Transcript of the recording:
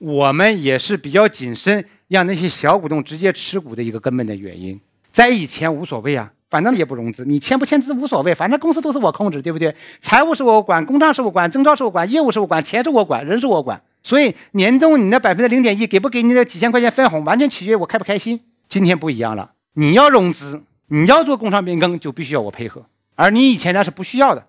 我们也是比较谨慎让那些小股东直接持股的一个根本的原因。在以前无所谓啊反正也不融资你签不签字无所谓反正公司都是我控制对不对？财务是我管工商是我管征招是我管业务是我管钱是我管人是我管所以年终你那百分之零点一给不给你那几千块钱分红完全取决于我开不开心。今天不一样了你要融资你要做工商变更就必须要我配合。而你以前那是不需要的